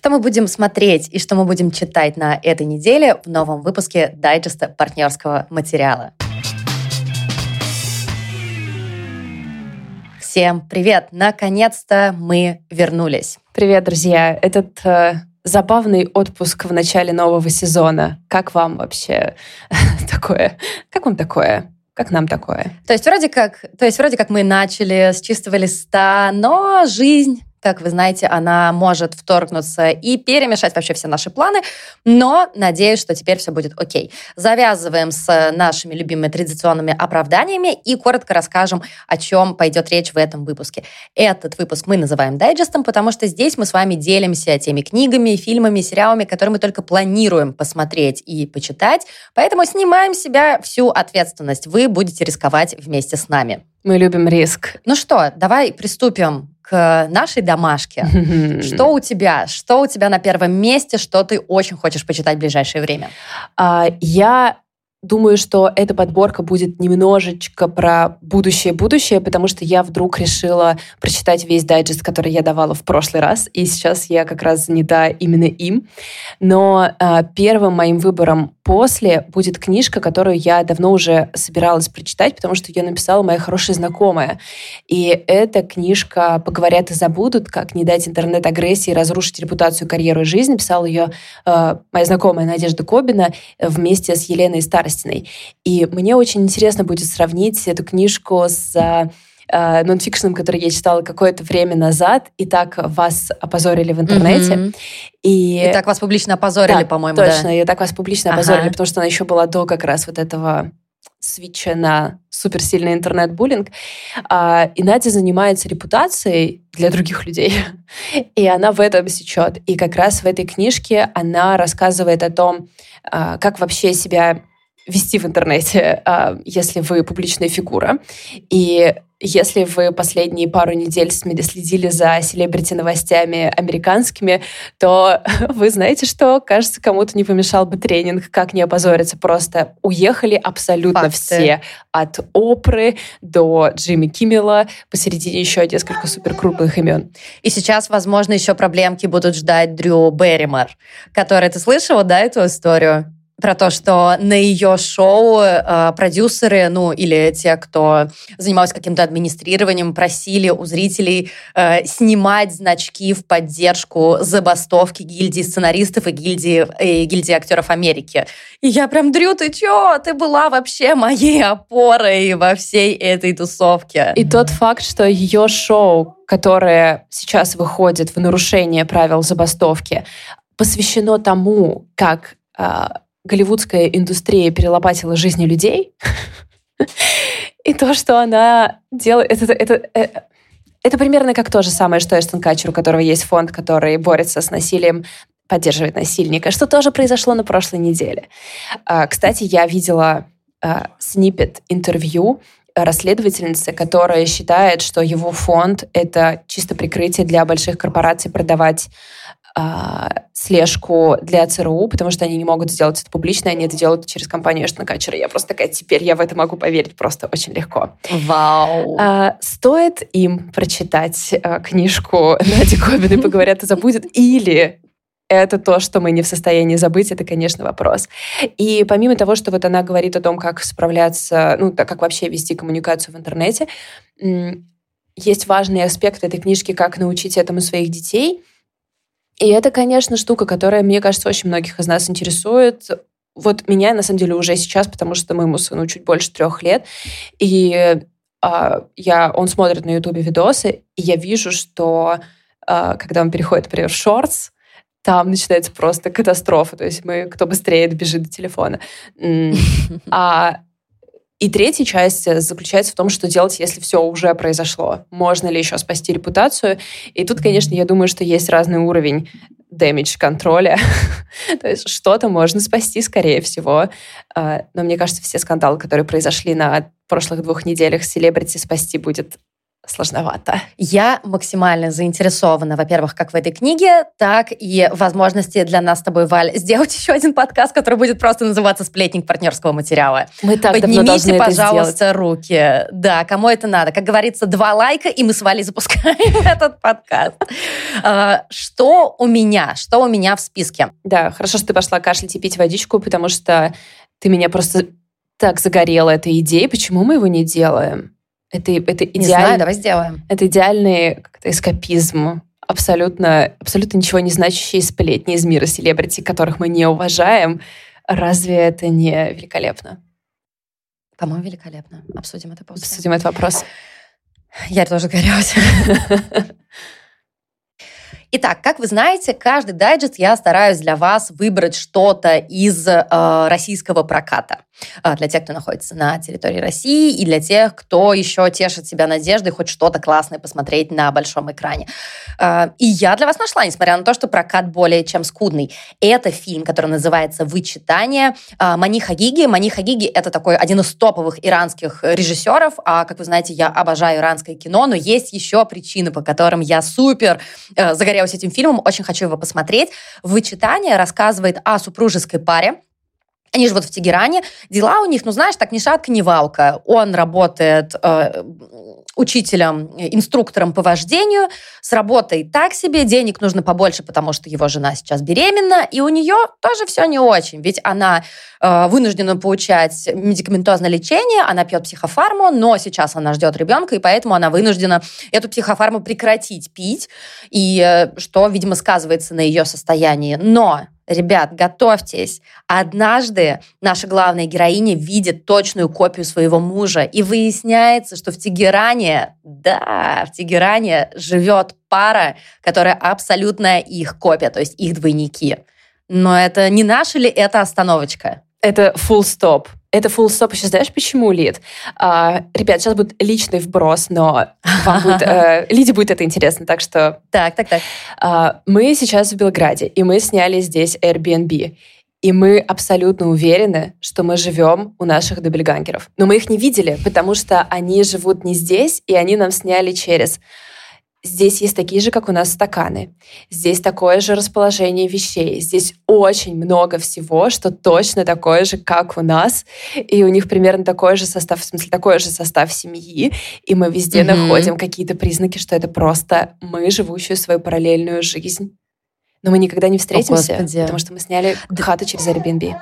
Что мы будем смотреть и что мы будем читать на этой неделе в новом выпуске дайджеста партнерского материала. Всем привет! Наконец-то мы вернулись. Привет, друзья! Этот э, забавный отпуск в начале нового сезона. Как вам вообще такое? Как вам такое? Как нам такое? То есть вроде как, то есть вроде как мы начали с чистого листа, но жизнь как вы знаете, она может вторгнуться и перемешать вообще все наши планы, но надеюсь, что теперь все будет окей. Завязываем с нашими любимыми традиционными оправданиями и коротко расскажем, о чем пойдет речь в этом выпуске. Этот выпуск мы называем дайджестом, потому что здесь мы с вами делимся теми книгами, фильмами, сериалами, которые мы только планируем посмотреть и почитать, поэтому снимаем с себя всю ответственность. Вы будете рисковать вместе с нами. Мы любим риск. Ну что, давай приступим к нашей домашке. Что у тебя? Что у тебя на первом месте? Что ты очень хочешь почитать в ближайшее время? А, я Думаю, что эта подборка будет немножечко про будущее-будущее, потому что я вдруг решила прочитать весь дайджест, который я давала в прошлый раз, и сейчас я как раз занята именно им. Но э, первым моим выбором после будет книжка, которую я давно уже собиралась прочитать, потому что ее написала моя хорошая знакомая. И эта книжка «Поговорят и забудут. Как не дать интернет-агрессии разрушить репутацию, карьеру и жизнь». Писала ее э, моя знакомая Надежда Кобина вместе с Еленой Старостиной. И мне очень интересно будет сравнить эту книжку с э, нонфикшеном, который я читала какое-то время назад, и так вас опозорили в интернете. Mm-hmm. И... и так вас публично опозорили, да, по-моему, точно, да? и так вас публично ага. опозорили, потому что она еще была до как раз вот этого свеча на суперсильный интернет-буллинг. А, и Надя занимается репутацией для других людей. И она в этом сечет. И как раз в этой книжке она рассказывает о том, а, как вообще себя вести в интернете, а, если вы публичная фигура. И если вы последние пару недель следили за селебрити-новостями американскими, то вы знаете, что, кажется, кому-то не помешал бы тренинг «Как не опозориться». Просто уехали абсолютно Факты. все. От Опры до Джимми Киммела, посередине еще несколько суперкрупных имен. И сейчас, возможно, еще проблемки будут ждать Дрю Берримор, которая, ты слышала, да, эту историю? Про то, что на ее шоу э, продюсеры, ну или те, кто занимался каким-то администрированием, просили у зрителей э, снимать значки в поддержку забастовки гильдии сценаристов и гильдии, и гильдии актеров Америки. И я прям, Дрю, ты чё? Ты была вообще моей опорой во всей этой тусовке. И тот факт, что ее шоу, которое сейчас выходит в нарушение правил забастовки, посвящено тому, как э, голливудская индустрия перелопатила жизни людей, и то, что она делает... Это, это, это, это примерно как то же самое, что Эштон Качер, у которого есть фонд, который борется с насилием, поддерживает насильника, что тоже произошло на прошлой неделе. А, кстати, я видела снипет интервью расследовательницы, которая считает, что его фонд — это чисто прикрытие для больших корпораций продавать а, слежку для ЦРУ, потому что они не могут сделать это публично, они это делают через компанию Эштона Качера. Я просто такая, теперь я в это могу поверить просто очень легко. Вау! А, стоит им прочитать а, книжку Нади Кобин и «Поговорят и забудет» или это то, что мы не в состоянии забыть, это, конечно, вопрос. И помимо того, что вот она говорит о том, как справляться, ну, так как вообще вести коммуникацию в интернете, есть важный аспект этой книжки, как научить этому своих детей. И это, конечно, штука, которая, мне кажется, очень многих из нас интересует. Вот меня, на самом деле, уже сейчас, потому что моему сыну чуть больше трех лет, и а, я, он смотрит на Ютубе видосы, и я вижу, что а, когда он переходит, например, в шортс, там начинается просто катастрофа. То есть мы, кто быстрее добежит до телефона. А и третья часть заключается в том, что делать, если все уже произошло. Можно ли еще спасти репутацию? И тут, конечно, я думаю, что есть разный уровень damage контроля. То есть что-то можно спасти, скорее всего. А, но мне кажется, все скандалы, которые произошли на прошлых двух неделях, селебрити спасти будет сложновато. Я максимально заинтересована, во-первых, как в этой книге, так и возможности для нас с тобой, Валь, сделать еще один подкаст, который будет просто называться «Сплетник партнерского материала». Мы так Поднимите, пожалуйста, руки. Да, кому это надо. Как говорится, два лайка, и мы с Валей запускаем этот подкаст. А, что у меня? Что у меня в списке? Да, хорошо, что ты пошла кашлять и пить водичку, потому что ты меня просто так загорела этой идеей. Почему мы его не делаем? Это, это идеальный, Не знаю, давай сделаем. Это идеальный как-то эскапизм. Абсолютно, абсолютно ничего не значащие сплетни из мира селебрити, которых мы не уважаем. Разве это не великолепно? По-моему, великолепно. Обсудим это после. Обсудим этот вопрос. Я тоже горелась. Итак, как вы знаете, каждый дайджест я стараюсь для вас выбрать что-то из э, российского проката. Э, для тех, кто находится на территории России, и для тех, кто еще тешит себя надеждой хоть что-то классное посмотреть на большом экране. Э, и я для вас нашла, несмотря на то, что прокат более чем скудный. Это фильм, который называется «Вычитание» э, Мани Хагиги. Мани Хагиги — это такой один из топовых иранских режиссеров. А, как вы знаете, я обожаю иранское кино, но есть еще причины, по которым я супер э, загорелась этим фильмом, очень хочу его посмотреть. «Вычитание» рассказывает о супружеской паре, они живут в Тегеране. Дела у них, ну, знаешь, так ни шатка, ни валка. Он работает э, учителем, инструктором по вождению. С работой так себе, денег нужно побольше, потому что его жена сейчас беременна. И у нее тоже все не очень. Ведь она э, вынуждена получать медикаментозное лечение, она пьет психофарму, но сейчас она ждет ребенка, и поэтому она вынуждена эту психофарму прекратить пить. И э, что, видимо, сказывается на ее состоянии. Но Ребят, готовьтесь. Однажды наша главная героиня видит точную копию своего мужа, и выясняется, что в Тегеране, да, в Тегеране живет пара, которая абсолютно их копия, то есть их двойники. Но это не наша ли это остановочка? Это full stop. Это full stop. Еще знаешь, почему, Лид? А, ребят, сейчас будет личный вброс, но вам будет, э, Лиде будет это интересно, так что... Так, так, так. А, мы сейчас в Белграде, и мы сняли здесь Airbnb. И мы абсолютно уверены, что мы живем у наших дабельгангеров. Но мы их не видели, потому что они живут не здесь, и они нам сняли через Здесь есть такие же, как у нас, стаканы. Здесь такое же расположение вещей. Здесь очень много всего, что точно такое же, как у нас. И у них примерно такой же состав, в смысле, такой же состав семьи. И мы везде mm-hmm. находим какие-то признаки, что это просто мы, живущие свою параллельную жизнь. Но мы никогда не встретимся, О, потому что мы сняли хату через Airbnb.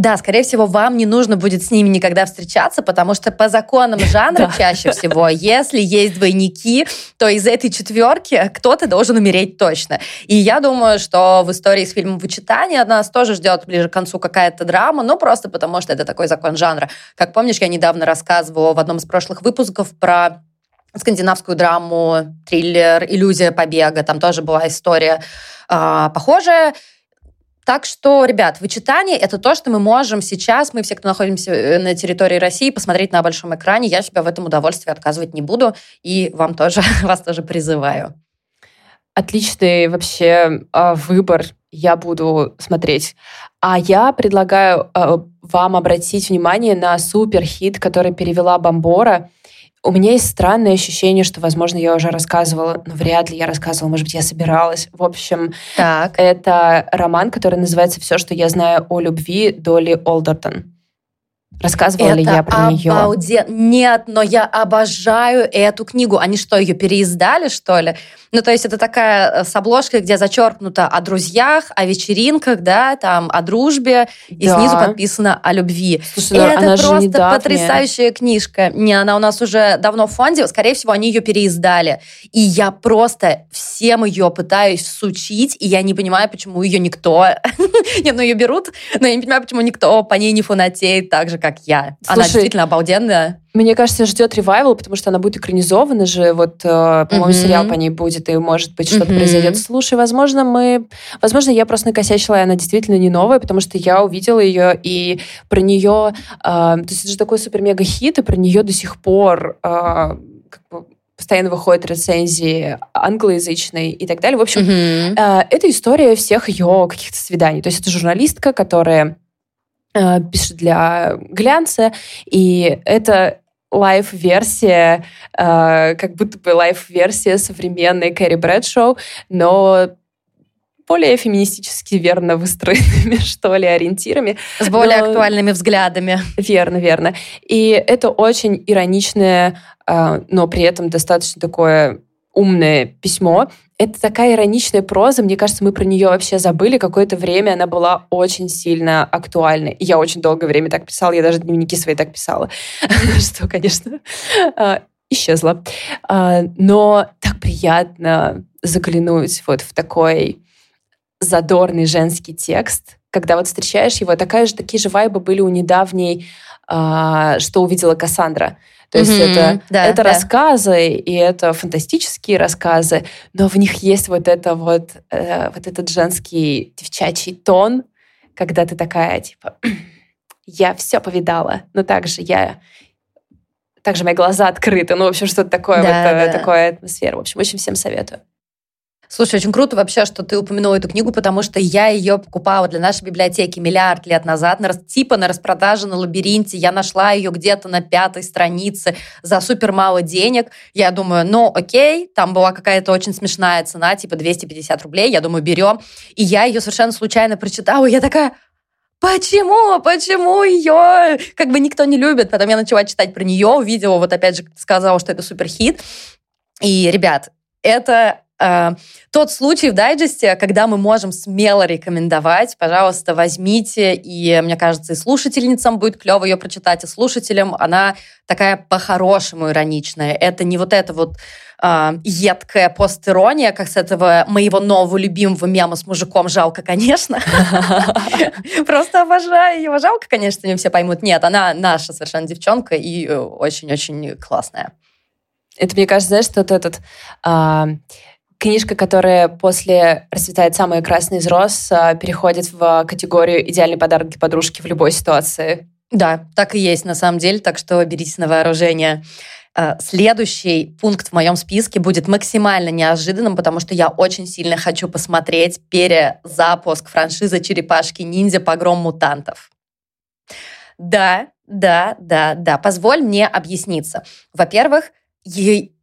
Да, скорее всего, вам не нужно будет с ними никогда встречаться, потому что по законам жанра чаще всего, если есть двойники, то из этой четверки кто-то должен умереть точно. И я думаю, что в истории с фильмом «Вычитание» нас тоже ждет ближе к концу какая-то драма, ну просто потому что это такой закон жанра. Как помнишь, я недавно рассказывала в одном из прошлых выпусков про скандинавскую драму, триллер «Иллюзия побега». Там тоже была история э, похожая. Так что, ребят, вычитание — это то, что мы можем сейчас, мы все, кто находимся э, на территории России, посмотреть на большом экране. Я себя в этом удовольствии отказывать не буду, и вам тоже, вас тоже призываю. Отличный вообще а, выбор. Я буду смотреть. А я предлагаю а, вам обратить внимание на суперхит, который перевела Бомбора — у меня есть странное ощущение, что, возможно, я уже рассказывала, но вряд ли я рассказывала, может быть, я собиралась. В общем, так. это роман, который называется «Все, что я знаю о любви» Долли Олдертон. Рассказывала это ли я про нее? Нет, но я обожаю эту книгу. Они что, ее переиздали, что ли? Ну, то есть это такая э, с обложкой, где зачеркнуто о друзьях, о вечеринках, да, там, о дружбе, да. и снизу подписано о любви. Слушай, ну, это она просто потрясающая книжка. Не, она у нас уже давно в фонде, скорее всего, они ее переиздали. И я просто всем ее пытаюсь сучить, и я не понимаю, почему ее никто... Нет, ну ее берут, но я не понимаю, почему никто по ней не фанатеет так же, как я. Она действительно обалденная. Мне кажется, ждет ревайвал, потому что она будет экранизована же. Вот, э, по-моему, mm-hmm. сериал по ней будет, и, может быть, что-то mm-hmm. произойдет. Слушай, возможно, мы... Возможно, я просто накосячила, и она действительно не новая, потому что я увидела ее, и про нее... Э, то есть это же такой супер-мега-хит, и про нее до сих пор... Э, как бы, постоянно выходят рецензии англоязычные и так далее. В общем, mm-hmm. э, это история всех ее каких-то свиданий. То есть это журналистка, которая пишет для глянца, и это лайв-версия, э, как будто бы лайв-версия современной Кэрри Брэдшоу, но более феминистически верно выстроенными, что ли, ориентирами. С более но... актуальными взглядами. Верно, верно. И это очень ироничное, э, но при этом достаточно такое умное письмо. Это такая ироничная проза, мне кажется, мы про нее вообще забыли. Какое-то время она была очень сильно актуальна. Я очень долгое время так писала, я даже дневники свои так писала, что, конечно, а, исчезла. Но так приятно заглянуть вот в такой задорный женский текст, когда вот встречаешь его, такая же, такие же вайбы были у недавней а, «Что увидела Кассандра». То есть mm-hmm, это, да, это да. рассказы, и это фантастические рассказы, но в них есть вот это вот, э, вот этот женский девчачий тон, когда ты такая, типа, я все повидала, но также я также мои глаза открыты, ну, в общем, что-то такое, да, вот, э, да. такое атмосфера. В общем, очень всем советую. Слушай, очень круто вообще, что ты упомянула эту книгу, потому что я ее покупала для нашей библиотеки миллиард лет назад, на, типа на распродаже на лабиринте. Я нашла ее где-то на пятой странице за супер мало денег. Я думаю, ну окей, там была какая-то очень смешная цена, типа 250 рублей. Я думаю, берем. И я ее совершенно случайно прочитала. И я такая, Почему? Почему ее как бы никто не любит? Потом я начала читать про нее, увидела, вот опять же, сказала, что это суперхит. И, ребят, это э, тот случай в дайджесте, когда мы можем смело рекомендовать, пожалуйста, возьмите, и мне кажется, и слушательницам будет клево ее прочитать, и слушателям она такая по-хорошему ироничная. Это не вот это вот э, едкая постирония, как с этого моего нового любимого мема с мужиком «Жалко, конечно». Просто обожаю его. Жалко, конечно, не все поймут. Нет, она наша совершенно девчонка и очень-очень классная. Это, мне кажется, знаешь, что вот этот а, Книжка, которая после «Расцветает самый красный из роз» а, переходит в категорию «Идеальный подарок для подружки в любой ситуации». Да, так и есть на самом деле, так что берите на вооружение. А, следующий пункт в моем списке будет максимально неожиданным, потому что я очень сильно хочу посмотреть перезапуск франшизы «Черепашки-ниндзя. Погром мутантов». Да, да, да, да. Позволь мне объясниться. Во-первых,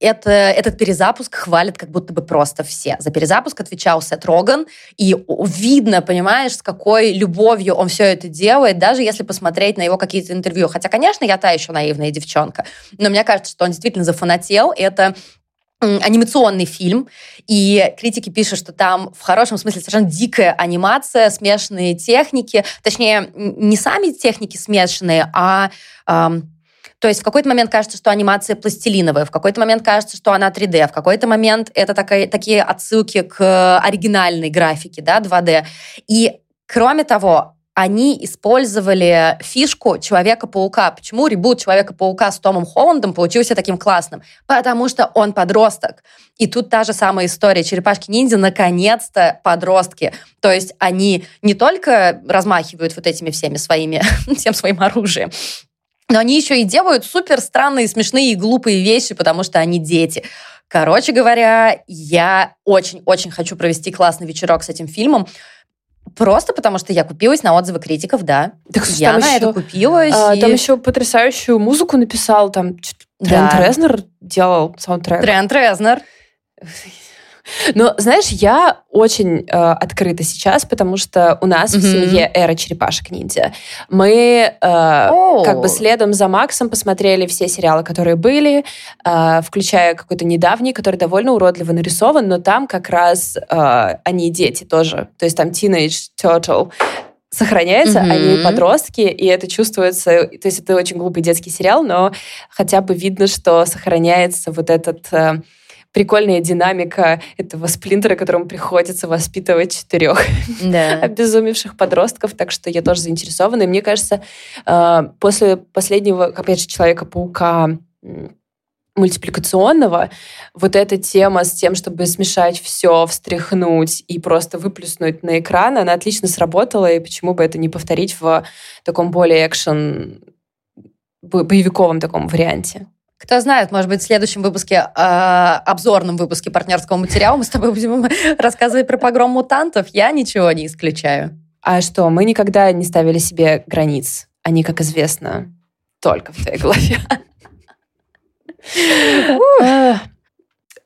это, этот перезапуск хвалят как будто бы просто все. За перезапуск отвечал Сет Роган, и видно, понимаешь, с какой любовью он все это делает, даже если посмотреть на его какие-то интервью. Хотя, конечно, я та еще наивная девчонка, но мне кажется, что он действительно зафанател. Это анимационный фильм, и критики пишут, что там в хорошем смысле совершенно дикая анимация, смешанные техники, точнее, не сами техники смешанные, а то есть в какой-то момент кажется, что анимация пластилиновая, в какой-то момент кажется, что она 3D, в какой-то момент это такая, такие отсылки к оригинальной графике, да, 2D. И кроме того, они использовали фишку Человека-паука. Почему ребут Человека-паука с Томом Холландом получился таким классным? Потому что он подросток. И тут та же самая история. Черепашки-ниндзя наконец-то подростки. То есть они не только размахивают вот этими всеми своими, всем своим оружием, но они еще и делают супер странные, смешные и глупые вещи, потому что они дети. Короче говоря, я очень-очень хочу провести классный вечерок с этим фильмом. Просто потому, что я купилась на отзывы критиков, да. Так, я на еще, это купилась. А, и... Там еще потрясающую музыку написал, там да. Трент Резнер делал саундтрек. Трент Резнер. Но, знаешь, я очень э, открыта сейчас, потому что у нас mm-hmm. в семье эра черепашек-ниндзя. Мы э, oh. как бы следом за Максом посмотрели все сериалы, которые были, э, включая какой-то недавний, который довольно уродливо нарисован, но там как раз э, они дети тоже. То есть там Teenage Turtle сохраняется, mm-hmm. они подростки, и это чувствуется, то есть это очень глупый детский сериал, но хотя бы видно, что сохраняется вот этот э, прикольная динамика этого сплинтера, которому приходится воспитывать четырех да. обезумевших подростков, так что я тоже заинтересована. И мне кажется, э, после последнего, опять же, Человека-паука мультипликационного, вот эта тема с тем, чтобы смешать все, встряхнуть и просто выплюснуть на экран, она отлично сработала, и почему бы это не повторить в таком более экшен боевиковом таком варианте. Кто знает, может быть, в следующем выпуске, э, обзорном выпуске партнерского материала мы с тобой будем рассказывать про погром мутантов. Я ничего не исключаю. А что, мы никогда не ставили себе границ. Они, как известно, только в твоей голове.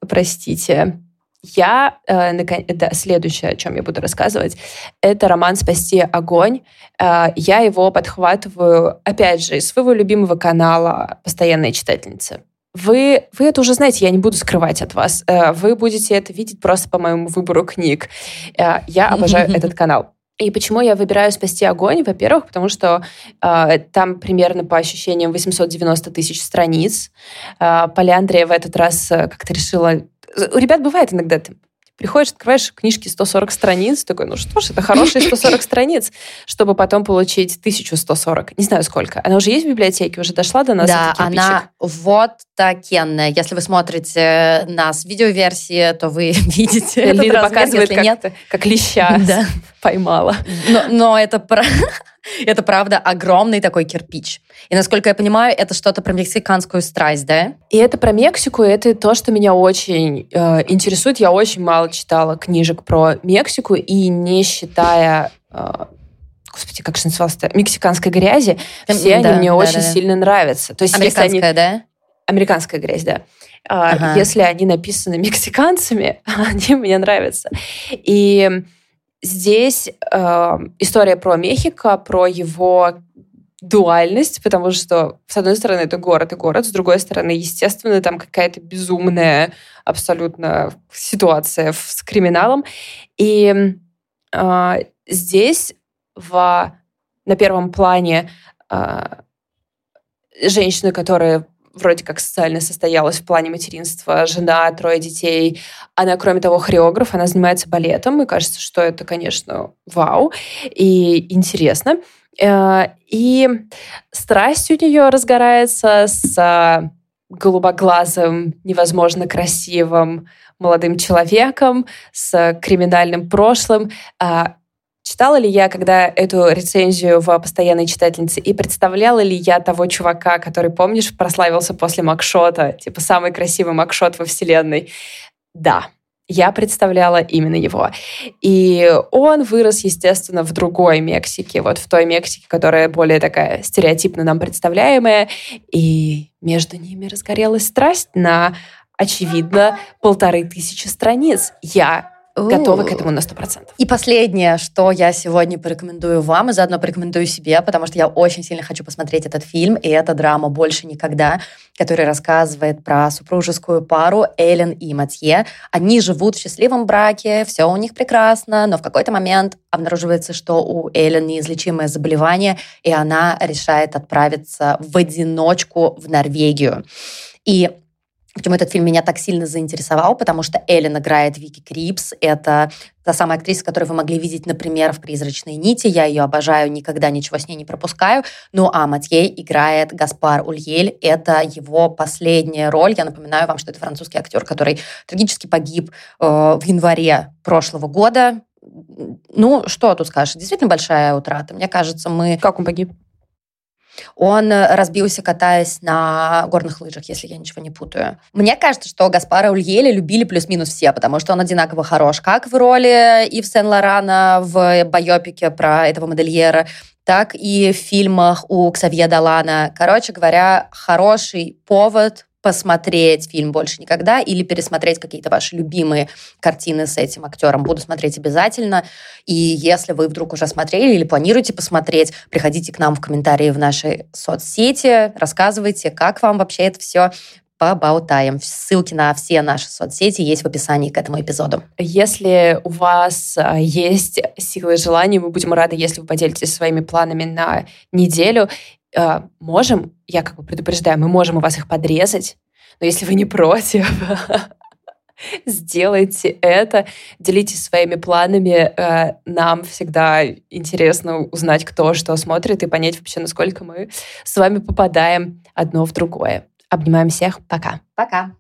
Простите. Я, э, да, следующее, о чем я буду рассказывать, это роман «Спасти огонь». Э, я его подхватываю, опять же, из своего любимого канала «Постоянная читательница». Вы, вы это уже знаете, я не буду скрывать от вас. Э, вы будете это видеть просто по моему выбору книг. Э, я обожаю этот канал. И почему я выбираю «Спасти огонь»? Во-первых, потому что э, там примерно по ощущениям 890 тысяч страниц. Э, Поляндрия в этот раз э, как-то решила... У ребят бывает иногда Приходишь, открываешь книжки 140 страниц, такой, ну что ж, это хорошие 140 страниц, чтобы потом получить 1140. Не знаю сколько. Она уже есть в библиотеке, уже дошла до нас? Да, она вот такенная. Если вы смотрите нас в видеоверсии, то вы видите Лида показывает, как, нет. как леща да. поймала. Но, но это Это, правда, огромный такой кирпич. И, насколько я понимаю, это что-то про мексиканскую страсть, да? И это про Мексику, это то, что меня очень э, интересует. Я очень мало читала книжек про Мексику, и не считая... Э, господи, как же называлось-то? Мексиканской грязи, все да, они мне да, очень да, сильно нравятся. То есть, Американская, они... да? Американская грязь, да. А, ага. Если они написаны мексиканцами, они мне нравятся. И Здесь э, история про Мехико, про его дуальность, потому что, с одной стороны, это город и город, с другой стороны, естественно, там какая-то безумная абсолютно ситуация с криминалом. И э, здесь в, на первом плане э, женщины, которые вроде как социально состоялась в плане материнства, жена, трое детей. Она, кроме того, хореограф, она занимается балетом, и кажется, что это, конечно, вау и интересно. Э, и страсть у нее разгорается с голубоглазым, невозможно красивым молодым человеком с криминальным прошлым. Читала ли я, когда эту рецензию в «Постоянной читательнице», и представляла ли я того чувака, который, помнишь, прославился после Макшота, типа самый красивый Макшот во вселенной? Да, я представляла именно его. И он вырос, естественно, в другой Мексике, вот в той Мексике, которая более такая стереотипно нам представляемая. И между ними разгорелась страсть на, очевидно, полторы тысячи страниц. Я готова к этому на 100%. И последнее, что я сегодня порекомендую вам, и заодно порекомендую себе, потому что я очень сильно хочу посмотреть этот фильм, и это драма «Больше никогда», который рассказывает про супружескую пару Эллен и Матье. Они живут в счастливом браке, все у них прекрасно, но в какой-то момент обнаруживается, что у Эллен неизлечимое заболевание, и она решает отправиться в одиночку в Норвегию. И Почему этот фильм меня так сильно заинтересовал? Потому что Эллен играет Вики Крипс. Это та самая актриса, которую вы могли видеть, например, в «Призрачной нити». Я ее обожаю, никогда ничего с ней не пропускаю. Ну а Матьей играет Гаспар Ульель. Это его последняя роль. Я напоминаю вам, что это французский актер, который трагически погиб э, в январе прошлого года. Ну, что тут скажешь? Действительно большая утрата. Мне кажется, мы... Как он погиб? Он э, разбился, катаясь на горных лыжах, если я ничего не путаю. Мне кажется, что Гаспара Ульели любили плюс-минус все, потому что он одинаково хорош как в роли Ив Сен-Лорана в байопике про этого модельера, так и в фильмах у Ксавье Далана. Короче говоря, хороший повод посмотреть фильм «Больше никогда» или пересмотреть какие-то ваши любимые картины с этим актером. Буду смотреть обязательно. И если вы вдруг уже смотрели или планируете посмотреть, приходите к нам в комментарии в нашей соцсети, рассказывайте, как вам вообще это все поболтаем. Ссылки на все наши соцсети есть в описании к этому эпизоду. Если у вас а, есть силы и желание, мы будем рады, если вы поделитесь своими планами на неделю э, можем, я как бы предупреждаю, мы можем у вас их подрезать, но если вы не против, сделайте это, делитесь своими планами. Э, нам всегда интересно узнать, кто что смотрит и понять вообще, насколько мы с вами попадаем одно в другое. Обнимаем всех. Пока. Пока.